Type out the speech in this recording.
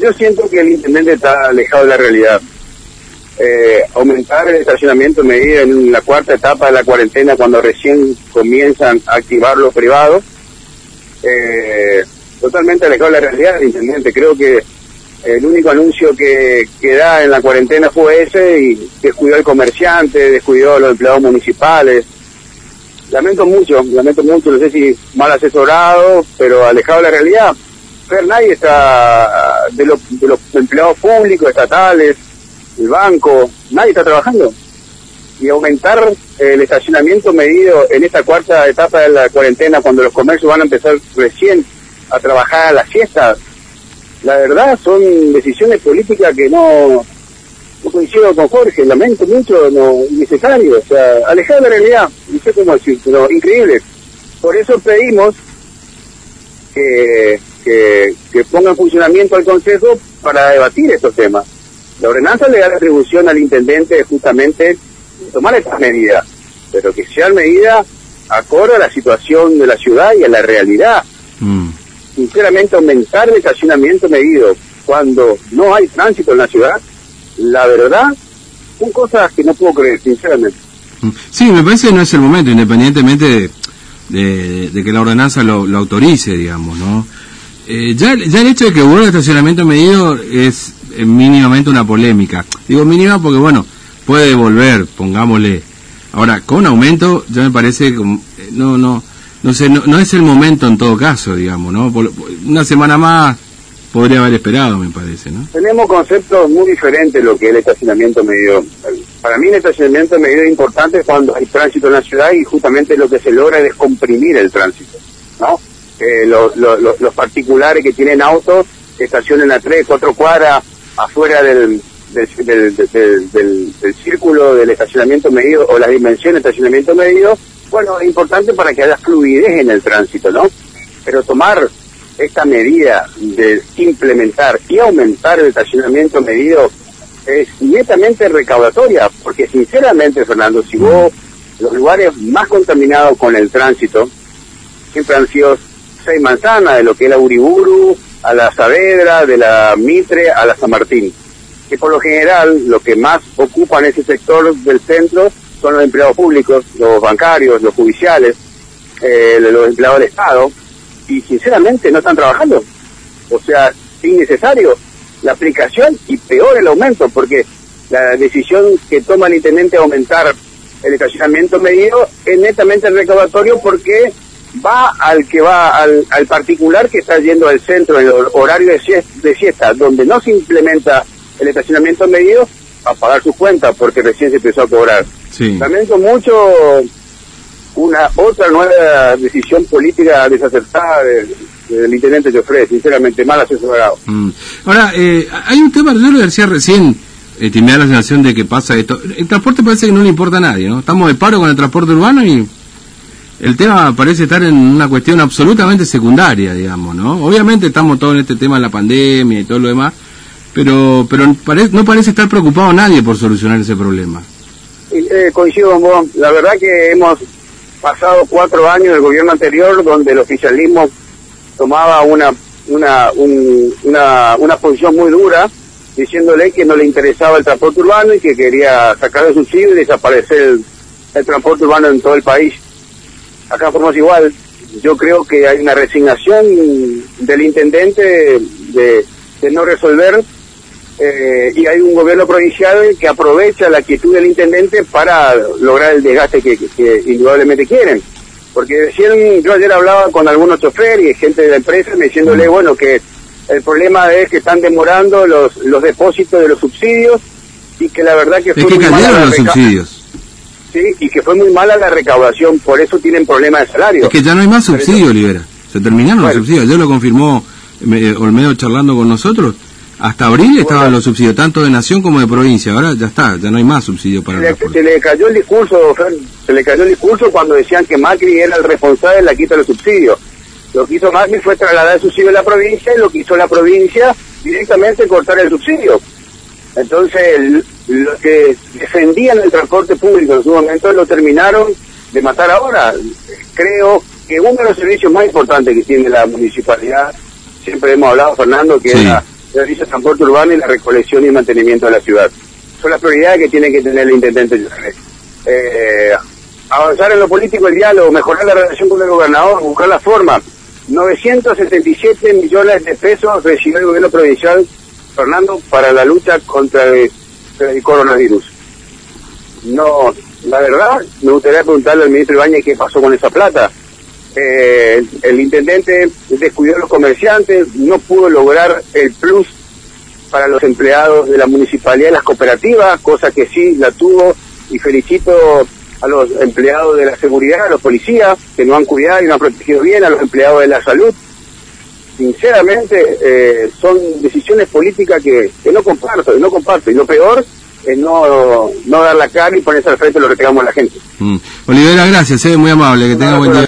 Yo siento que el intendente está alejado de la realidad. Eh, aumentar el estacionamiento medida en la cuarta etapa de la cuarentena cuando recién comienzan a activar los privados. Eh, totalmente alejado de la realidad intendente. Creo que el único anuncio que, que da en la cuarentena fue ese y descuidó al comerciante, descuidó a los empleados municipales. Lamento mucho, lamento mucho, no sé si mal asesorado, pero alejado de la realidad. Nadie está, de los, de los empleados públicos, estatales, el banco, nadie está trabajando. Y aumentar el estacionamiento medido en esta cuarta etapa de la cuarentena, cuando los comercios van a empezar recién a trabajar a la siesta, la verdad son decisiones políticas que no, no coincido con Jorge, lamento mucho, no innecesario, o sea, alejado de la realidad, no sé cómo decir, pero increíble. Por eso pedimos que, que, que ponga en funcionamiento al Consejo para debatir estos temas. La ordenanza le da la atribución al intendente justamente tomar estas medidas, pero que sean medidas acorde a la situación de la ciudad y a la realidad. Mm. Sinceramente, aumentar el estacionamiento medido cuando no hay tránsito en la ciudad, la verdad, son cosas que no puedo creer, sinceramente. Mm. Sí, me parece que no es el momento, independientemente de, de- de que la ordenanza lo, lo autorice, digamos, ¿no? Eh, ya, ya el hecho de que vuelva el estacionamiento medido es eh, mínimamente una polémica. Digo mínima porque, bueno, puede volver, pongámosle. Ahora, con aumento, ya me parece que eh, no, no, no sé, no, no es el momento en todo caso, digamos, ¿no? Por- una semana más podría haber esperado, me parece, ¿no? Tenemos conceptos muy diferentes de lo que es el estacionamiento medido. Para mí el estacionamiento medido es importante cuando hay tránsito en la ciudad y justamente lo que se logra es descomprimir el tránsito, ¿no? Eh, lo- lo- lo- los particulares que tienen autos estacionen a tres, cuatro cuadras afuera del, del, del- círculo del estacionamiento medido o las dimensiones del estacionamiento medido, bueno, es importante para que haya fluidez en el tránsito, ¿no? Pero tomar esta medida de implementar y aumentar el estacionamiento medido es netamente recaudatoria, porque sinceramente, Fernando, si vos los lugares más contaminados con el tránsito siempre han sido seis manzanas, de lo que es la Uriburu, a la Saavedra, de la Mitre a la San Martín, que por lo general lo que más ocupan ese sector del centro son los empleados públicos, los bancarios, los judiciales, eh, los empleados del Estado, y sinceramente no están trabajando. O sea, innecesario la aplicación y peor el aumento, porque la decisión que toma el aumentar el estacionamiento medido es netamente recaudatorio porque va al que va al, al particular que está yendo al centro en horario de siesta, de siesta, donde no se implementa el estacionamiento medido a pagar sus cuentas porque recién se empezó a cobrar. Sí. Lamento mucho una otra nueva decisión política desacertada del, del intendente Joffre, sinceramente mal asesorado. Mm. Ahora, eh, hay un tema, yo lo decía recién, eh, me da la sensación de que pasa esto. El transporte parece que no le importa a nadie, ¿no? Estamos de paro con el transporte urbano y el tema parece estar en una cuestión absolutamente secundaria, digamos, ¿no? Obviamente estamos todos en este tema de la pandemia y todo lo demás, pero pero pare- no parece estar preocupado nadie por solucionar ese problema. Eh, coincido con vos, la verdad que hemos pasado cuatro años del gobierno anterior donde el oficialismo tomaba una una un- una, una posición muy dura diciéndole que no le interesaba el transporte urbano y que quería sacar el subsidio y desaparecer el transporte urbano en todo el país. Acá formamos igual. Yo creo que hay una resignación del intendente de, de no resolver eh, y hay un gobierno provincial que aprovecha la quietud del intendente para lograr el desgaste que, que- que indudablemente quieren. Porque decían, yo ayer hablaba con algunos choferes y gente de la empresa me diciéndole, bueno, que el problema es que están demorando los, los depósitos de los subsidios y que la verdad que Es fue que cayeron los subsidios. Sí, y que fue muy mala la recaudación, por eso tienen problemas de salario. Es que ya no hay más Pero subsidios, Olivera. Se terminaron Bueno. los subsidios. Ayer lo confirmó eh, Olmedo charlando con nosotros. Hasta abril estaban los subsidios, tanto de nación como de provincia. Ahora ya está, ya no hay más subsidio para se le, se le cayó el discurso, Fer, se le cayó el discurso cuando decían que Macri era el responsable de la quita de los subsidios. Lo que hizo Macri fue trasladar el subsidio a la provincia y lo que hizo la provincia directamente cortar el subsidio. Entonces, el- los que defendían el transporte público en su momento lo terminaron de matar ahora. Creo que uno de los servicios más importantes que tiene la municipalidad, siempre hemos hablado, Fernando, que Sí. es la, servicio de transporte urbano y la recolección y mantenimiento de la ciudad. Son las prioridades que tiene que tener el intendente. Eh, avanzar en lo político, el diálogo, mejorar la relación con el gobernador, buscar la forma. 977 millones de pesos recibió el gobierno provincial, Fernando, para la lucha contra el, coronavirus. No, la verdad, me gustaría preguntarle al ministro Ibañez qué pasó con esa plata. Eh, el intendente descuidó a los comerciantes, no pudo lograr el plus para los empleados de la municipalidad y las cooperativas, cosa que sí la tuvo y felicito a los empleados de la seguridad, a los policías que no han cuidado y no han protegido bien, a los empleados de la salud. Sinceramente, eh, son decisiones políticas que, no comparto, no comparto. Y lo peor es no, no dar la cara y ponerse al frente de lo que tengamos la gente. Mm. Olivera, gracias, eh, muy amable, que tenga buen día.